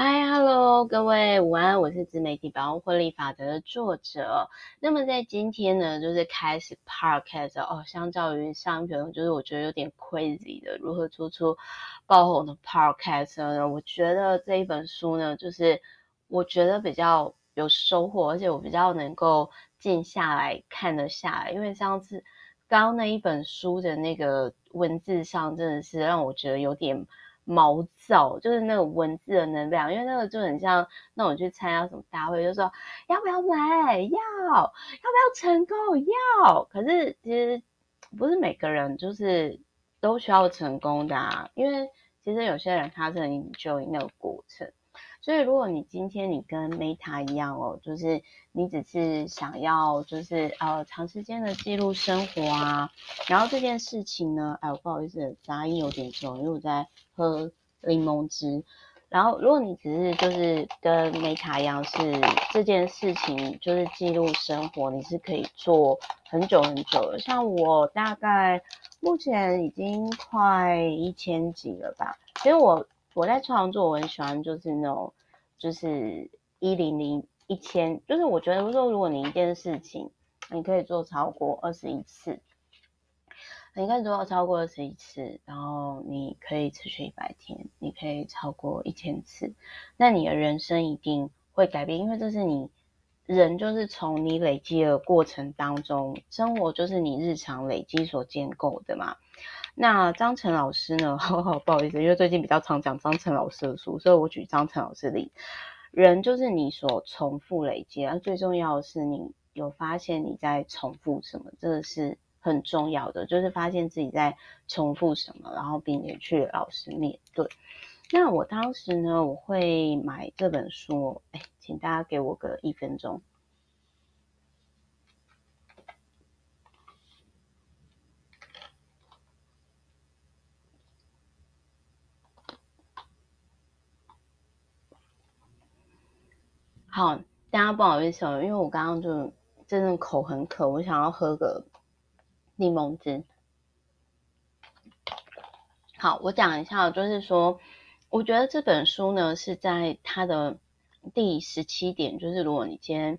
Hi，Hello，各位午安，我是自媒体百万获利法则的作者。那么在今天呢，就是开始 Podcast 哦，相较于上一篇，就是我觉得有点 crazy 的如何做出爆红的 Podcast 呢？我觉得这一本书呢，就是我觉得比较有收获，而且我比较能够静下来看得下来，因为上次刚刚那一本书的那个文字上，真的是让我觉得有点。毛躁，就是那个文字的能量，因为那个就很像那种去参加什么大会，就说要不要买，要，要不要成功，要。可是其实不是每个人就是都需要成功的啊，因为其实有些人他是很 enjoy 那个过程。所以，如果你今天你跟 Meta 一样哦，就是你只是想要就是呃长时间的记录生活啊，然后这件事情呢，哎，我不好意思，杂音有点重，因为我在喝柠檬汁。然后，如果你只是就是跟 Meta 一样，是这件事情就是记录生活，你是可以做很久很久的。像我大概目前已经快一千集了吧，其实我。我在创作，我很喜欢就是那种，就是一零零一千，就是我觉得说，如果你一件事情，你可以做超过二十一次，你可以做到超过二十一次，然后你可以持续一百天，你可以超过一千次，那你的人生一定会改变，因为这是你人就是从你累积的过程当中，生活就是你日常累积所建构的嘛。那张晨老师呢？好好不好意思，因为最近比较常讲张晨老师的书，所以我举张晨老师例。人就是你所重复累积，而最重要的是你有发现你在重复什么，这个是很重要的，就是发现自己在重复什么，然后并且去老实面对。那我当时呢，我会买这本书，哎，请大家给我个一分钟。好，大家不好意思哦，因为我刚刚就真的口很渴，我想要喝个柠檬汁。好，我讲一下，就是说，我觉得这本书呢是在它的第十七点，就是如果你今天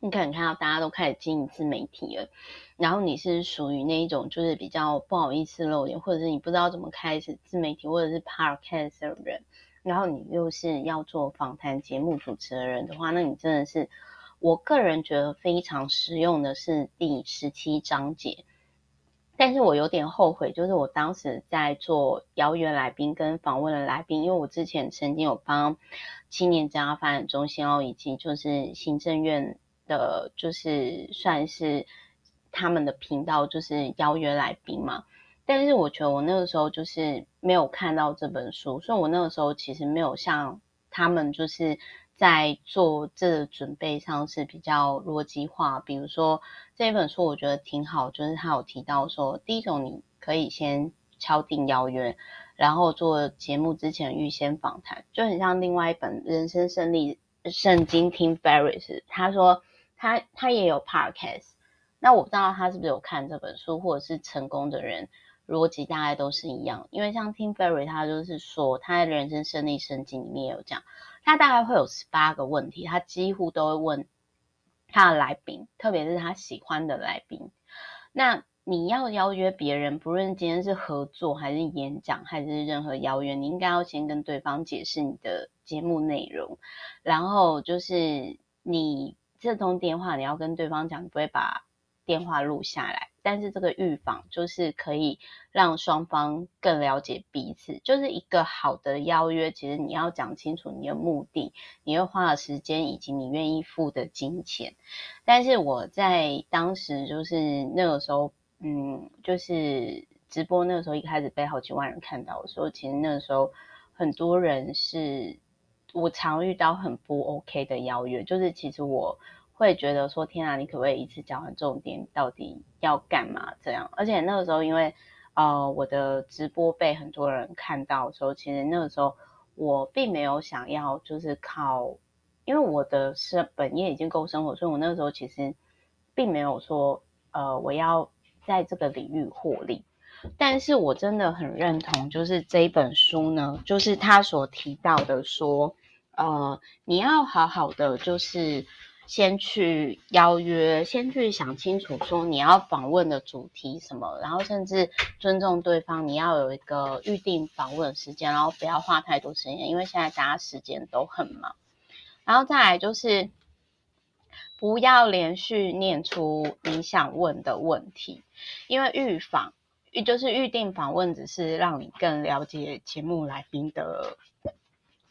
你可能看到大家都开始经营自媒体了，然后你是属于那一种就是比较不好意思露脸，或者是你不知道怎么开始自媒体，或者是 podcast 的人。然后你又是要做访谈节目主持的人的话，那你真的是，我个人觉得非常实用的是第十七章节。但是我有点后悔，就是我当时在做邀约来宾跟访问的来宾，因为我之前曾经有帮青年职涯发展中心哦，以及就是行政院的，就是算是他们的频道，就是邀约来宾嘛。但是我觉得我那个时候就是没有看到这本书，所以我那个时候其实没有像他们就是在做这准备上是比较逻辑化。比如说这本书我觉得挺好，就是他有提到说，第一种你可以先敲定邀约，然后做节目之前预先访谈，就很像另外一本《人生胜利圣经》Tim Ferris，他说他他也有 Podcast，那我不知道他是不是有看这本书，或者是成功的人。逻辑大概都是一样，因为像 Tim Ferris，他就是说，他在人生胜利圣经里面有讲，他大概会有十八个问题，他几乎都会问他的来宾，特别是他喜欢的来宾。那你要邀约别人，不论今天是合作还是演讲还是任何邀约，你应该要先跟对方解释你的节目内容，然后就是你这通电话你要跟对方讲，你不会把电话录下来。但是这个预防就是可以让双方更了解彼此，就是一个好的邀约。其实你要讲清楚你的目的，你会花的时间以及你愿意付的金钱。但是我在当时就是那个时候，嗯，就是直播那个时候一开始被好几万人看到的时候，其实那个时候很多人是我常遇到很不 OK 的邀约，就是其实我。会觉得说天啊，你可不可以一次讲完重点？到底要干嘛？这样，而且那个时候，因为呃我的直播被很多人看到的时候，其实那个时候我并没有想要就是靠，因为我的是本业已经够生活，所以我那个时候其实并没有说呃我要在这个领域获利。但是我真的很认同，就是这一本书呢，就是他所提到的说，呃，你要好好的，就是先去邀约，先去想清楚说你要访问的主题什么，然后甚至尊重对方，你要有一个预定访问时间，然后不要花太多时间，因为现在大家时间都很忙。然后再来就是。不要连续念出你想问的问题，因为预访预就是预定访问，只是让你更了解节目来宾的，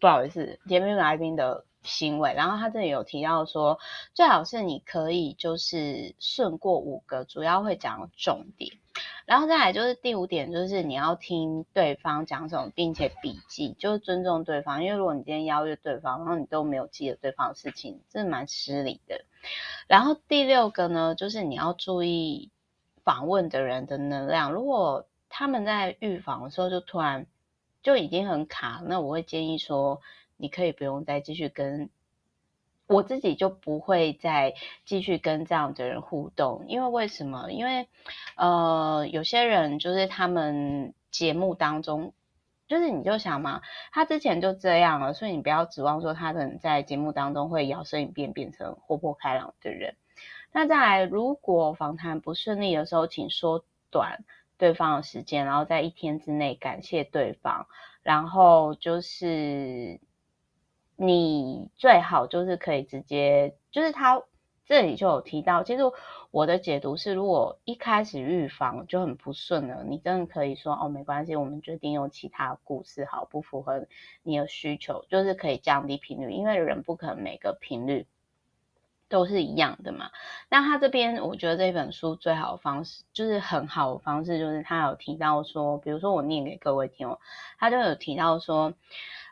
不好意思，节目来宾的行为。然后他这里有提到说，最好是你可以就是顺过五个主要会讲的重点。然后再来就是第五点，就是你要听对方讲什么，并且笔记，就是尊重对方。因为如果你今天邀约对方，然后你都没有记得对方的事情，这蛮失礼的。然后第六个呢，就是你要注意访问的人的能量。如果他们在预防的时候就突然就已经很卡，那我会建议说，你可以不用再继续跟。我自己就不会再继续跟这样的人互动，因为为什么？因为呃，有些人就是他们节目当中，就是你就想嘛，他之前就这样了，所以你不要指望说他可能在节目当中会摇身一变变成活泼开朗的人。那再来，如果访谈不顺利的时候，请缩短对方的时间，然后在一天之内感谢对方，然后就是。你最好就是可以直接，就是他这里就有提到，其实我的解读是，如果一开始预防就很不顺了，你真的可以说哦，没关系，我们决定用其他故事，好，不符合你的需求，就是可以降低频率，因为人不可能每个频率都是一样的嘛。那他这边我觉得这本书最好的方式，就是很好的方式，就是他有提到说，比如说我念给各位听哦，他就有提到说。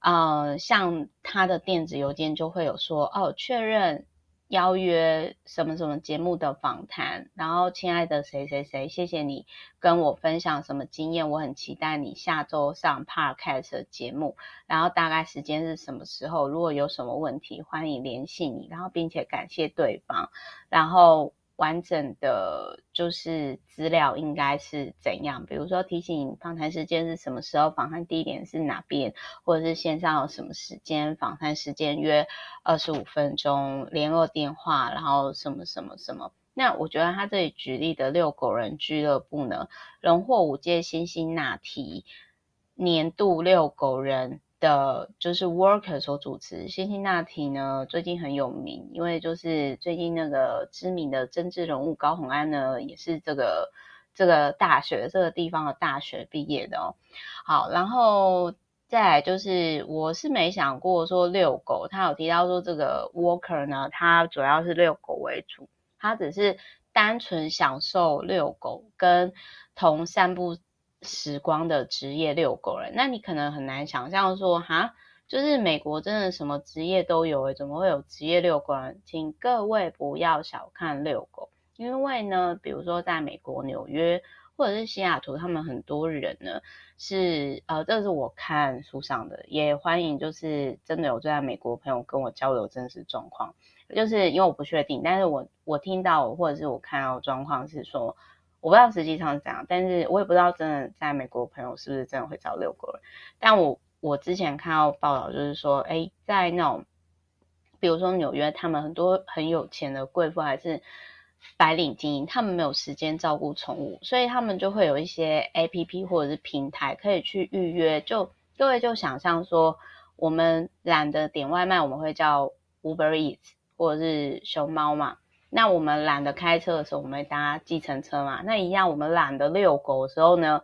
呃，像他的电子邮件就会有说哦，确认邀约什么什么节目的访谈，然后亲爱的谁谁谁，谢谢你跟我分享什么经验，我很期待你下周上 Podcast 的节目，然后大概时间是什么时候？如果有什么问题，欢迎联系你，然后并且感谢对方，然后。完整的就是资料应该是怎样？比如说提醒访谈时间是什么时候，访谈地点是哪边，或者是线上有什么时间，访谈时间约二十五分钟，联络电话，然后什么什么什么。那我觉得他这里举例的遛狗人俱乐部呢，荣获五届辛辛那提年度遛狗人。的就是 Worker 所主持，辛辛那提呢最近很有名，因为就是最近那个知名的政治人物高虹安呢，也是这个这个大学这个地方的大学毕业的哦。好，然后再来就是我是没想过说遛狗，他有提到说这个 Worker 呢，他主要是遛狗为主，他只是单纯享受遛狗跟同散步。时光的职业遛狗人，那你可能很难想象说，哈，就是美国真的什么职业都有诶，怎么会有职业遛狗人？请各位不要小看遛狗，因为呢，比如说在美国纽约或者是西雅图，他们很多人呢是呃，这是我看书上的，也欢迎就是真的有在美国朋友跟我交流真实状况，就是因为我不确定，但是我我听到或者是我看到状况是说。我不知道实际上是怎样，但是我也不知道真的在美国朋友是不是真的会找遛狗人。但我我之前看到报道，就是说，诶，在那种，比如说纽约，他们很多很有钱的贵妇还是白领精英，他们没有时间照顾宠物，所以他们就会有一些 APP 或者是平台可以去预约。就各位就想象说，我们懒得点外卖，我们会叫 Uber Eats 或者是熊猫嘛。那我们懒得开车的时候，我们会搭计程车嘛。那一样，我们懒得遛狗的时候呢，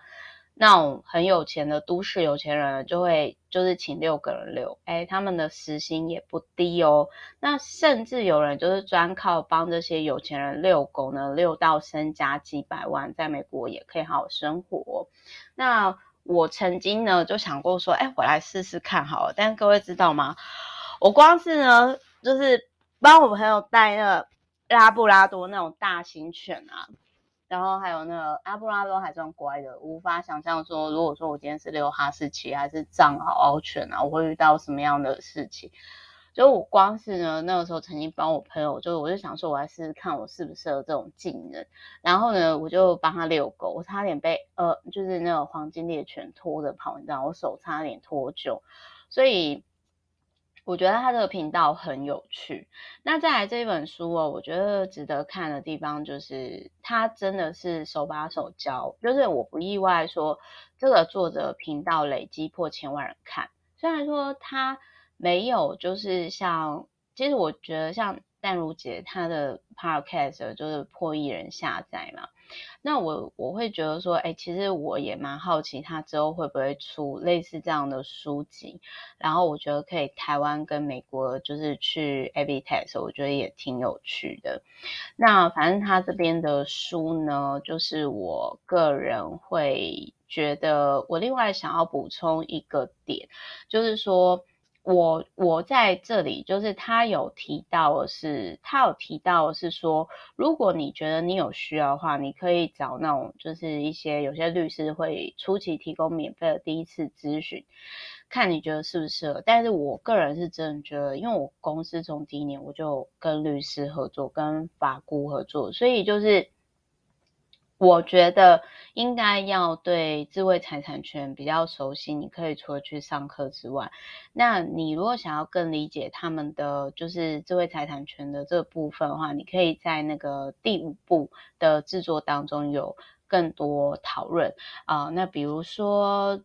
那种很有钱的都市有钱人就会就是请遛狗人遛，诶，他们的时薪也不低哦。那甚至有人就是专靠帮这些有钱人遛狗呢，遛到身家几百万，在美国也可以好好生活。那我曾经呢就想过说，诶，我来试试看好了。但各位知道吗？我光是呢就是帮我朋友带那个。拉布拉多那种大型犬啊，然后还有那个阿布拉多还算乖的，无法想象说，如果说我今天是遛哈士奇还是藏獒犬啊，我会遇到什么样的事情。就我光是呢，那个时候曾经帮我朋友，就我就想说，我来试试看我适不适合这种技能。然后呢，我就帮他遛狗，我差点被呃，就是那个黄金猎犬拖着跑，你知道，我手差点脱臼。所以我觉得他这个频道很有趣。那再来这一本书哦，我觉得值得看的地方就是他真的是手把手教，就是我不意外说这个作者频道累积破千万人看。虽然说他没有，就是像，其实我觉得像淡如姐她的 podcast 就是破亿人下载嘛，那我我会觉得说，哎、其实我也蛮好奇他之后会不会出类似这样的书籍，然后我觉得可以台湾跟美国就是去 A/B test，我觉得也挺有趣的。那反正他这边的书呢，就是我个人会。觉得我另外想要补充一个点，就是说我我在这里，就是他有提到的是，他有提到的是说，如果你觉得你有需要的话，你可以找那种就是一些有些律师会初期提供免费的第一次咨询，看你觉得适不适合。但是我个人是真的觉得，因为我公司从第一年我就跟律师合作，跟法顾合作，所以就是。我觉得应该要对智慧财产权比较熟悉。你可以除了去上课之外，那你如果想要更理解他们的就是智慧财产权的这部分的话，你可以在那个第五步的制作当中有更多讨论啊。那比如说。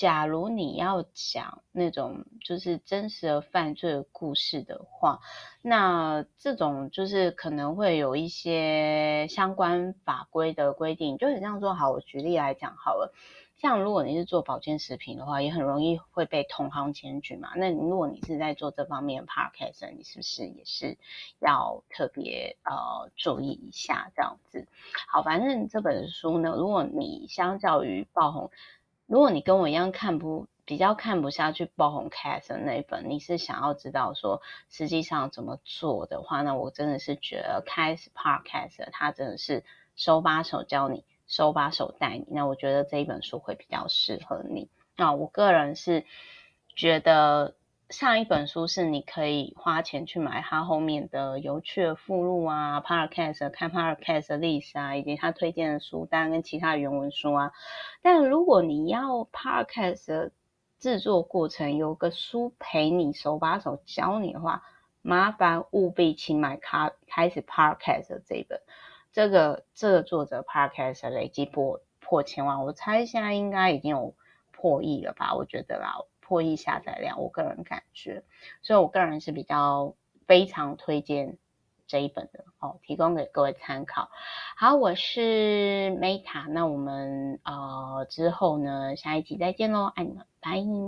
假如你要讲那种就是真实的犯罪的故事的话，那这种就是可能会有一些相关法规的规定，就很像说，好，我举例来讲好了，像如果你是做保健食品的话，也很容易会被同行检举嘛。那如果你是在做这方面 podcast，你是不是也是要特别呃注意一下这样子？好，反正这本书呢，如果你相较于爆红。如果你跟我一样看不比较看不下去爆红 cast 的那一本，你是想要知道说实际上怎么做的话，那我真的是觉得开始 podcast 它真的是手把手教你，手把手带你。那我觉得这一本书会比较适合你。那我个人是觉得。上一本书是你可以花钱去买它后面的有趣的附录啊，Podcast 看 Podcast 的历史啊，以及他推荐的书单跟其他的原文书啊。但如果你要 Podcast 的制作过程有个书陪你手把手教你的话，麻烦务必请买开开始 Podcast 这一本。这个这个作者 Podcast 累计破破千万，我猜现在应该已经有破亿了吧？我觉得啦。破亿下载量，我个人感觉，所以我个人是比较非常推荐这一本的哦，提供给各位参考。好，我是 Meta，那我们呃之后呢，下一集再见喽，爱你们，拜。